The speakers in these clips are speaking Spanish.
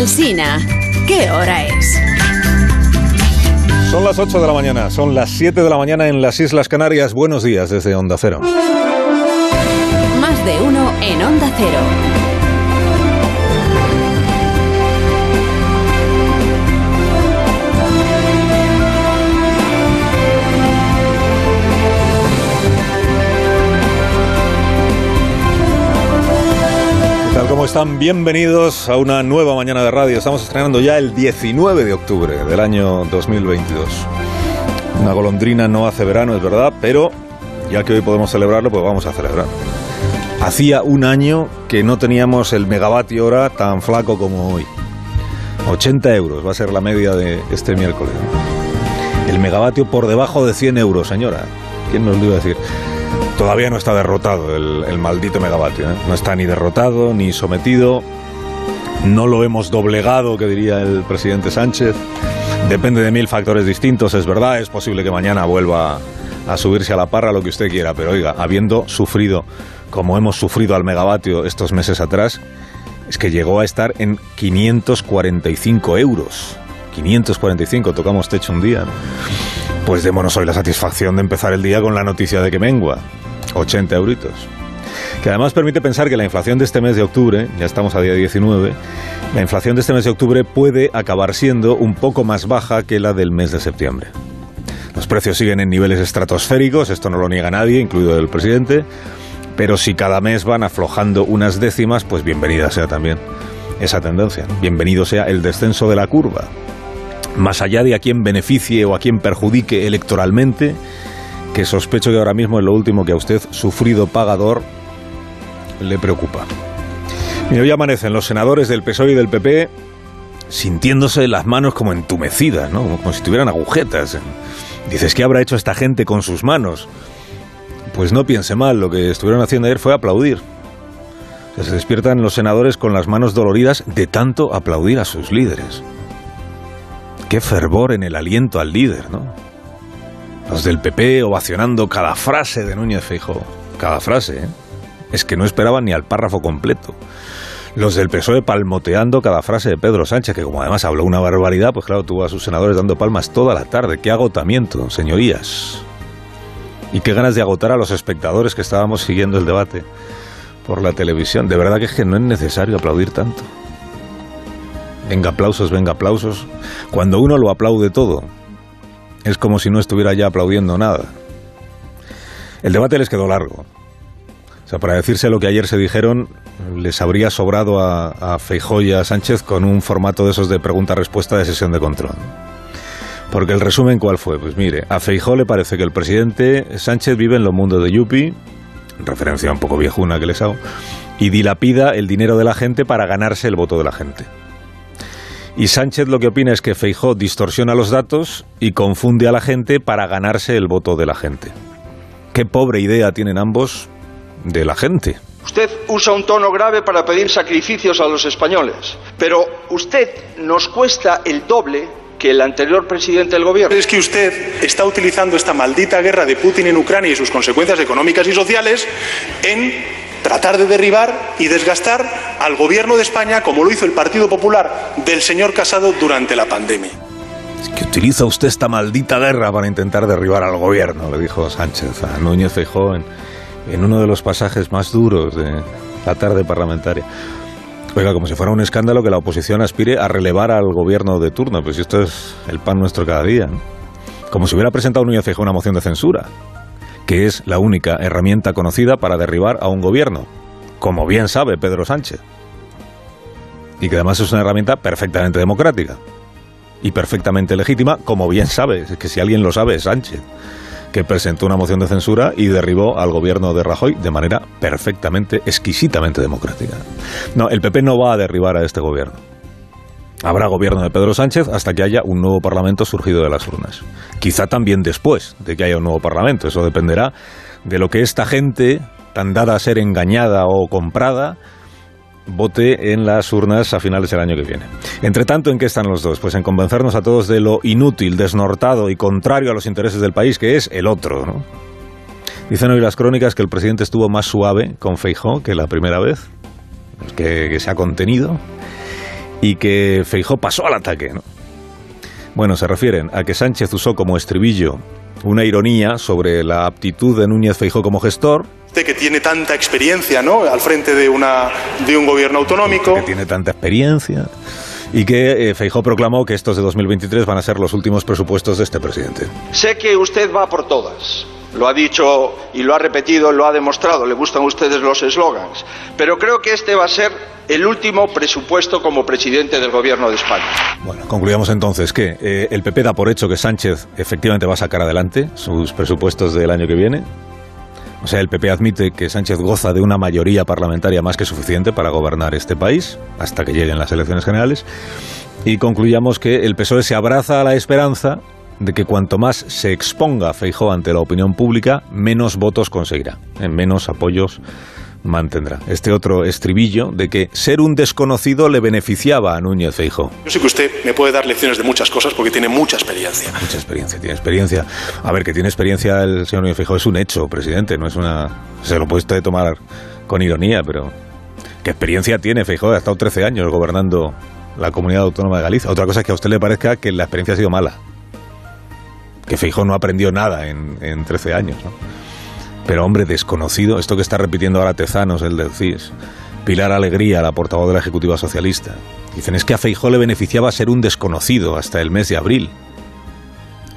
Alsina, ¿qué hora es? Son las 8 de la mañana, son las 7 de la mañana en las Islas Canarias. Buenos días desde Onda Cero. Más de uno en Onda Cero. Bienvenidos a una nueva mañana de radio. Estamos estrenando ya el 19 de octubre del año 2022. Una golondrina no hace verano, es verdad, pero ya que hoy podemos celebrarlo, pues vamos a celebrar. Hacía un año que no teníamos el megavatio hora tan flaco como hoy. 80 euros va a ser la media de este miércoles. El megavatio por debajo de 100 euros, señora. ¿Quién nos lo iba a decir? Todavía no está derrotado el, maldito megavatio. ¿eh? No está ni derrotado ni sometido. No lo hemos doblegado, que diría el presidente Sánchez. Depende de mil factores distintos, es verdad. Es posible que mañana vuelva a subirse a la parra, lo que usted quiera. Pero oiga, habiendo sufrido como hemos sufrido al megavatio estos meses atrás, es que llegó a estar en 545 euros. 545, tocamos techo un día. Pues démonos hoy la satisfacción de empezar el día con la noticia de que mengua. 80 euritos. Que además permite pensar que la inflación de este mes de octubre, ya estamos a día 19, la inflación de este mes de octubre puede acabar siendo un poco más baja que la del mes de septiembre. Los precios siguen en niveles estratosféricos, esto no lo niega nadie, incluido el presidente, pero si cada mes van aflojando unas décimas, pues bienvenida sea también esa tendencia. Bienvenido sea el descenso de la curva. Más allá de a quien beneficie o a quien perjudique electoralmente, que sospecho que ahora mismo es lo último que a usted, sufrido pagador, le preocupa. Y hoy amanecen los senadores del PSOE y del PP sintiéndose las manos como entumecidas, ¿no? como si tuvieran agujetas. Dices, ¿qué habrá hecho esta gente con sus manos? Pues no piense mal, lo que estuvieron haciendo ayer fue aplaudir. Se despiertan los senadores con las manos doloridas de tanto aplaudir a sus líderes. Qué fervor en el aliento al líder, ¿no? Los del PP ovacionando cada frase de Núñez Feijóo. Cada frase, ¿eh? Es que no esperaban ni al párrafo completo. Los del PSOE palmoteando cada frase de Pedro Sánchez, que como además habló una barbaridad, pues claro, tuvo a sus senadores dando palmas toda la tarde. Qué agotamiento, señorías. Y qué ganas de agotar a los espectadores que estábamos siguiendo el debate por la televisión. De verdad que es que no es necesario aplaudir tanto. Venga aplausos, venga aplausos. Cuando uno lo aplaude todo, es como si no estuviera ya aplaudiendo nada. El debate les quedó largo. O sea, para decirse lo que ayer se dijeron, les habría sobrado a, a Feijó y a Sánchez con un formato de esos de pregunta-respuesta de sesión de control. Porque el resumen, ¿cuál fue? Pues mire, a Feijó le parece que el presidente Sánchez vive en los mundos de Yupi, referencia un poco viejuna que les hago, y dilapida el dinero de la gente para ganarse el voto de la gente. Y Sánchez lo que opina es que Feijó distorsiona los datos y confunde a la gente para ganarse el voto de la gente. Qué pobre idea tienen ambos de la gente. Usted usa un tono grave para pedir sacrificios a los españoles, pero usted nos cuesta el doble que el anterior presidente del gobierno. Es que usted está utilizando esta maldita guerra de Putin en Ucrania y sus consecuencias económicas y sociales en tratar de derribar y desgastar al gobierno de España como lo hizo el Partido Popular del señor Casado durante la pandemia. Es que utiliza usted esta maldita guerra para intentar derribar al gobierno, le dijo Sánchez a Núñez Feijóo en, en uno de los pasajes más duros de la tarde parlamentaria. Oiga, como si fuera un escándalo que la oposición aspire a relevar al gobierno de turno, pues esto es el pan nuestro cada día. Como si hubiera presentado Núñez Feijóo una moción de censura, que es la única herramienta conocida para derribar a un gobierno, como bien sabe Pedro Sánchez. Y que además es una herramienta perfectamente democrática y perfectamente legítima, como bien sabe, es que si alguien lo sabe es Sánchez, que presentó una moción de censura y derribó al gobierno de Rajoy de manera perfectamente, exquisitamente democrática. No, el PP no va a derribar a este gobierno. Habrá gobierno de Pedro Sánchez hasta que haya un nuevo Parlamento surgido de las urnas. Quizá también después de que haya un nuevo Parlamento. Eso dependerá de lo que esta gente, tan dada a ser engañada o comprada, vote en las urnas a finales del año que viene. Entre tanto, ¿en qué están los dos? Pues en convencernos a todos de lo inútil, desnortado y contrario a los intereses del país, que es el otro. ¿no? Dicen hoy las crónicas que el presidente estuvo más suave con Feijó que la primera vez, que, se ha contenido y que Feijó pasó al ataque. Bueno, se refieren a que Sánchez usó como estribillo una ironía sobre la aptitud de Núñez Feijó como gestor. Usted que tiene tanta experiencia, ¿no? Al frente de, una, de un gobierno autonómico. Que tiene tanta experiencia. Y que eh, Feijó proclamó que estos de 2023 van a ser los últimos presupuestos de este presidente. Sé que usted va por todas. Lo ha dicho y lo ha repetido, lo ha demostrado. Le gustan a ustedes los eslogans. Pero creo que este va a ser el último presupuesto como presidente del Gobierno de España. Bueno, concluyamos entonces que eh, el PP da por hecho que Sánchez efectivamente va a sacar adelante sus presupuestos del año que viene. O sea, el PP admite que Sánchez goza de una mayoría parlamentaria más que suficiente para gobernar este país hasta que lleguen las elecciones generales. Y concluyamos que el PSOE se abraza a la esperanza de que cuanto más se exponga Feijó ante la opinión pública, menos votos conseguirá, en menos apoyos mantendrá. Este otro estribillo de que ser un desconocido le beneficiaba a Núñez Feijó. Yo sé que usted me puede dar lecciones de muchas cosas porque tiene mucha experiencia. Mucha experiencia, tiene experiencia. A ver, que tiene experiencia el señor Núñez Feijó es un hecho, presidente, no es una... Se lo puede usted tomar con ironía, pero... ¿Qué experiencia tiene Feijó? Ha estado 13 años gobernando la comunidad autónoma de Galicia. Otra cosa es que a usted le parezca que la experiencia ha sido mala que Feijó no aprendió nada en, en 13 años. ¿no? Pero hombre, desconocido, esto que está repitiendo ahora Tezanos, el del CIS, Pilar Alegría, la portavoz de la Ejecutiva Socialista, dicen es que a Feijó le beneficiaba ser un desconocido hasta el mes de abril.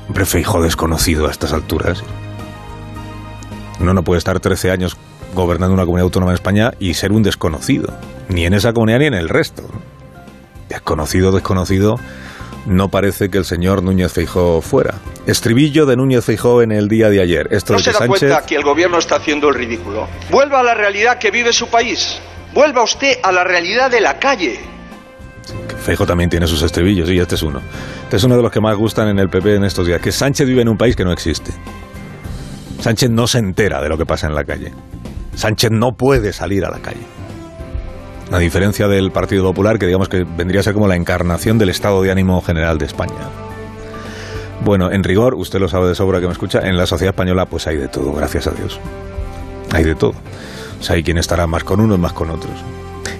Hombre, Feijó desconocido a estas alturas. Uno no puede estar 13 años gobernando una comunidad autónoma en España y ser un desconocido, ni en esa comunidad ni en el resto. Desconocido, desconocido no parece que el señor Núñez Feijó fuera. Estribillo de Núñez Feijó en el día de ayer. Esto ¿No de se da Sánchez... cuenta que el gobierno está haciendo el ridículo? Vuelva a la realidad que vive su país. Vuelva usted a la realidad de la calle. Feijó también tiene sus estribillos y este es uno. Este es uno de los que más gustan en el PP en estos días, que Sánchez vive en un país que no existe. Sánchez no se entera de lo que pasa en la calle. Sánchez no puede salir a la calle. A diferencia del Partido Popular, que digamos que vendría a ser como la encarnación del estado de ánimo general de España. Bueno, en rigor, usted lo sabe de sobra que me escucha, en la sociedad española pues hay de todo, gracias a Dios. Hay de todo. O sea, hay quien estará más con unos, más con otros.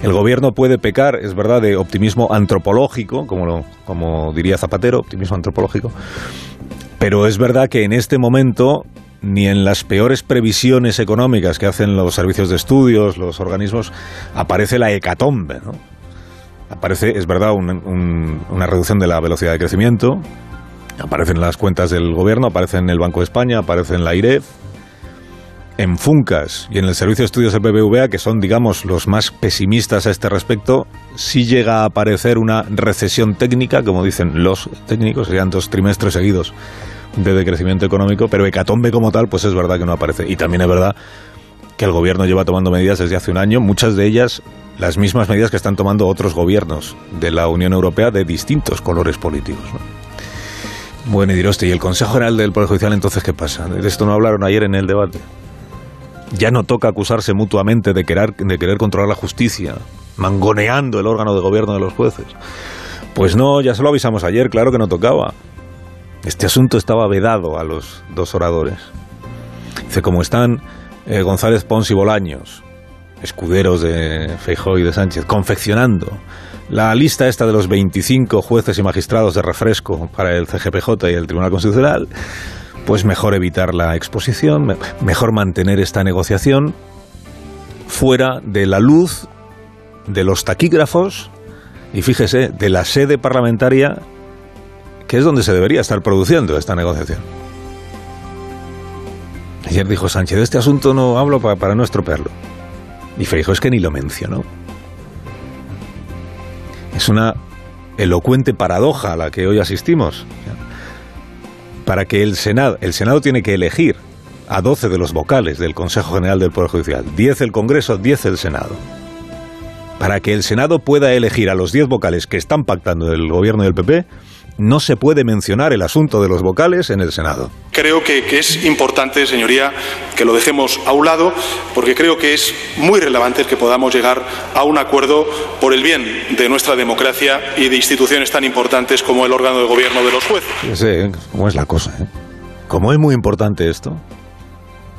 El gobierno puede pecar, es verdad, de optimismo antropológico, como, lo, como diría Zapatero, optimismo antropológico, pero es verdad que en este momento ni en las peores previsiones económicas que hacen los servicios de estudios, los organismos, aparece la hecatombe. ¿no? Aparece, es verdad, un, un, una reducción de la velocidad de crecimiento, aparecen las cuentas del gobierno, aparece en el Banco de España, aparece en la IREF, en Funcas y en el Servicio de Estudios del BBVA, que son, digamos, los más pesimistas a este respecto, sí llega a aparecer una recesión técnica, como dicen los técnicos, serían dos trimestres seguidos de decrecimiento económico, pero hecatombe como tal, pues es verdad que no aparece. Y también es verdad que el gobierno lleva tomando medidas desde hace un año, muchas de ellas las mismas medidas que están tomando otros gobiernos de la Unión Europea de distintos colores políticos. ¿no? Bueno, y dirá usted, ¿y el Consejo General del Poder Judicial entonces qué pasa? De esto no hablaron ayer en el debate. Ya no toca acusarse mutuamente de querer, de querer controlar la justicia, mangoneando el órgano de gobierno de los jueces. Pues no, ya se lo avisamos ayer, claro que no tocaba. Este asunto estaba vedado a los dos oradores. Dice, como están eh, González Pons y Bolaños, escuderos de Feijóo y de Sánchez, confeccionando la lista esta de los 25 jueces y magistrados de refresco para el CGPJ y el Tribunal Constitucional, pues mejor evitar la exposición, mejor mantener esta negociación fuera de la luz de los taquígrafos y fíjese, de la sede parlamentaria es donde se debería estar produciendo esta negociación. Ayer dijo Sánchez, de este asunto no hablo para, para no estropearlo. Y Feijóo es que ni lo mencionó. Es una elocuente paradoja a la que hoy asistimos. Para que el Senado, el Senado tiene que elegir a 12 de los vocales del Consejo General del Poder Judicial, 10 el Congreso, 10 el Senado. Para que el Senado pueda elegir a los 10 vocales que están pactando el gobierno del PP, no se puede mencionar el asunto de los vocales en el Senado. Creo que, que, es importante, señoría, que lo dejemos a un lado, porque creo que es muy relevante que podamos llegar a un acuerdo por el bien de nuestra democracia y de instituciones tan importantes como el órgano de gobierno de los jueces. Fíjese cómo es la cosa. ¿eh? Como es muy importante esto,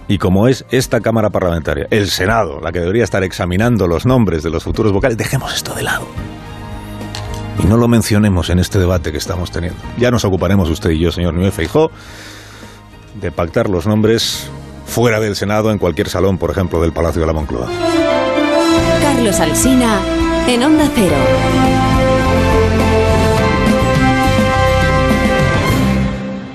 y como es esta Cámara Parlamentaria, el Senado, la que debería estar examinando los nombres de los futuros vocales, dejemos esto de lado. Y no lo mencionemos en este debate que estamos teniendo. Ya nos ocuparemos usted y yo, señor Núñez Feijó, de pactar los nombres fuera del Senado, en cualquier salón, por ejemplo, del Palacio de la Moncloa. Carlos Alsina, en Onda Cero.